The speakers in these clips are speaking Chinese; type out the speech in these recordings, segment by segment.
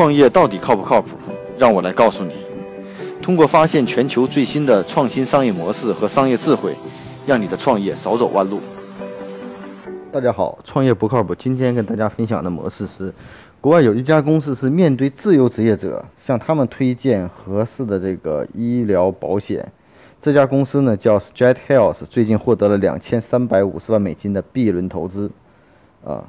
创业到底靠不靠谱？让我来告诉你。通过发现全球最新的创新商业模式和商业智慧，让你的创业少走弯路。大家好，创业不靠谱。今天跟大家分享的模式是，国外有一家公司是面对自由职业者，向他们推荐合适的这个医疗保险。这家公司呢叫 Straight Health，最近获得了两千三百五十万美金的 B 轮投资。啊。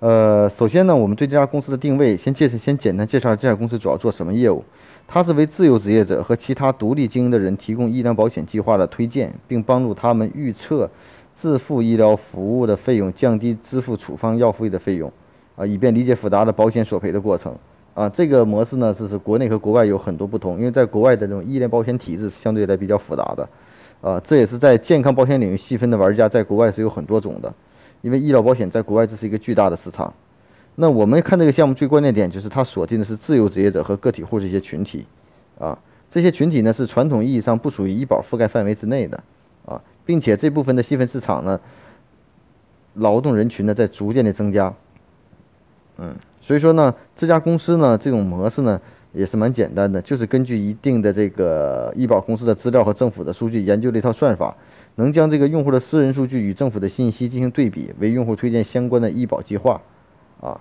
呃首先呢，我们对这家公司的定位，先介绍，先简单介绍这家公司主要做什么业务。它是为自由职业者和其他独立经营的人提供医疗保险计划的推荐，并帮助他们预测自付医疗服务的费用，降低支付处方药费的费用，啊，以便理解复杂的保险索赔的过程。啊，这个模式呢，是是国内和国外有很多不同，因为在国外的这种医疗保险体制相对来比较复杂的，啊，这也是在健康保险领域细分的玩家在国外是有很多种的。因为医疗保险在国外这是一个巨大的市场，那我们看这个项目最关键点就是它锁定的是自由职业者和个体户这些群体，啊，这些群体呢是传统意义上不属于医保覆盖范围之内的，啊，并且这部分的细分市场呢，劳动人群呢在逐渐的增加，嗯，所以说呢，这家公司呢这种模式呢也是蛮简单的，就是根据一定的这个医保公司的资料和政府的数据研究了一套算法。能将这个用户的私人数据与政府的信息进行对比，为用户推荐相关的医保计划，啊，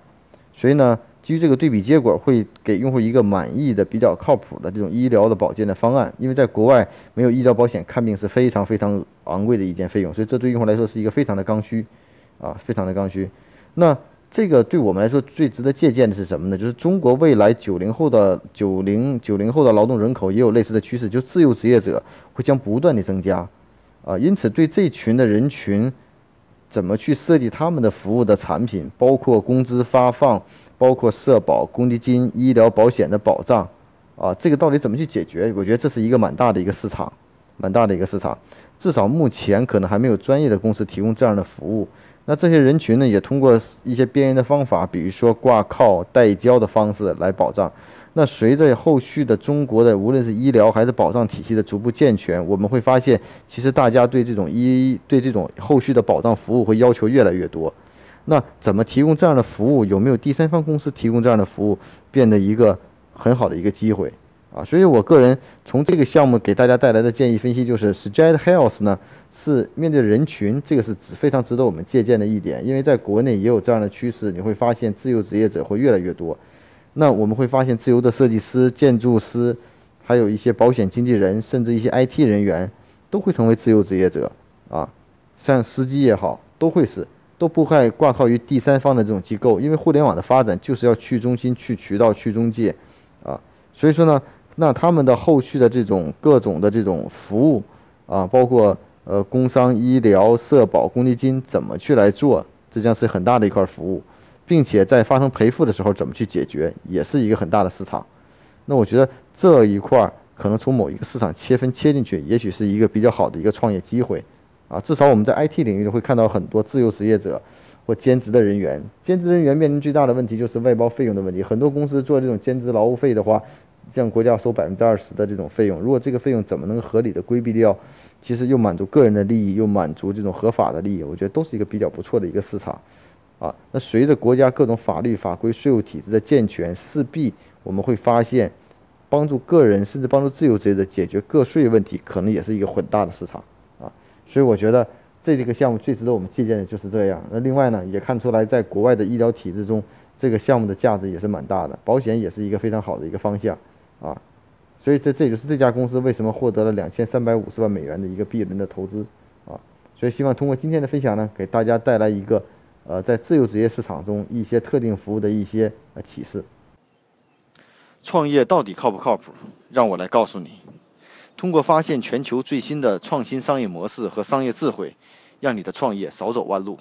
所以呢，基于这个对比结果，会给用户一个满意的、比较靠谱的这种医疗的保健的方案。因为在国外没有医疗保险，看病是非常非常昂贵的一件费用，所以这对用户来说是一个非常的刚需，啊，非常的刚需。那这个对我们来说最值得借鉴的是什么呢？就是中国未来九零后的九零九零后的劳动人口也有类似的趋势，就自由职业者会将不断的增加。啊，因此对这群的人群，怎么去设计他们的服务的产品，包括工资发放，包括社保、公积金、医疗保险的保障，啊，这个到底怎么去解决？我觉得这是一个蛮大的一个市场，蛮大的一个市场。至少目前可能还没有专业的公司提供这样的服务。那这些人群呢，也通过一些边缘的方法，比如说挂靠、代交的方式来保障。那随着后续的中国的无论是医疗还是保障体系的逐步健全，我们会发现，其实大家对这种医对这种后续的保障服务会要求越来越多。那怎么提供这样的服务？有没有第三方公司提供这样的服务，变得一个很好的一个机会啊？所以我个人从这个项目给大家带来的建议分析就是 s t r a t Health 呢是面对人群，这个是值非常值得我们借鉴的一点，因为在国内也有这样的趋势，你会发现自由职业者会越来越多。那我们会发现，自由的设计师、建筑师，还有一些保险经纪人，甚至一些 IT 人员，都会成为自由职业者啊。像司机也好，都会是，都不会挂靠于第三方的这种机构，因为互联网的发展就是要去中心、去渠道、去中介啊。所以说呢，那他们的后续的这种各种的这种服务啊，包括呃工伤、医疗、社保、公积金怎么去来做，这将是很大的一块服务。并且在发生赔付的时候怎么去解决，也是一个很大的市场。那我觉得这一块可能从某一个市场切分切进去，也许是一个比较好的一个创业机会啊。至少我们在 IT 领域会看到很多自由职业者或兼职的人员。兼职人员面临最大的问题就是外包费用的问题。很多公司做这种兼职劳务费的话，向国家收百分之二十的这种费用。如果这个费用怎么能合理的规避掉，其实又满足个人的利益，又满足这种合法的利益，我觉得都是一个比较不错的一个市场。啊，那随着国家各种法律法规、税务体制的健全，势必我们会发现，帮助个人甚至帮助自由职业者解决个税问题，可能也是一个很大的市场啊。所以我觉得这几个项目最值得我们借鉴的就是这样。那另外呢，也看出来在国外的医疗体制中，这个项目的价值也是蛮大的，保险也是一个非常好的一个方向啊。所以这这就是这家公司为什么获得了两千三百五十万美元的一个 B 轮的投资啊。所以希望通过今天的分享呢，给大家带来一个。呃，在自由职业市场中，一些特定服务的一些呃启示。创业到底靠不靠谱？让我来告诉你。通过发现全球最新的创新商业模式和商业智慧，让你的创业少走弯路。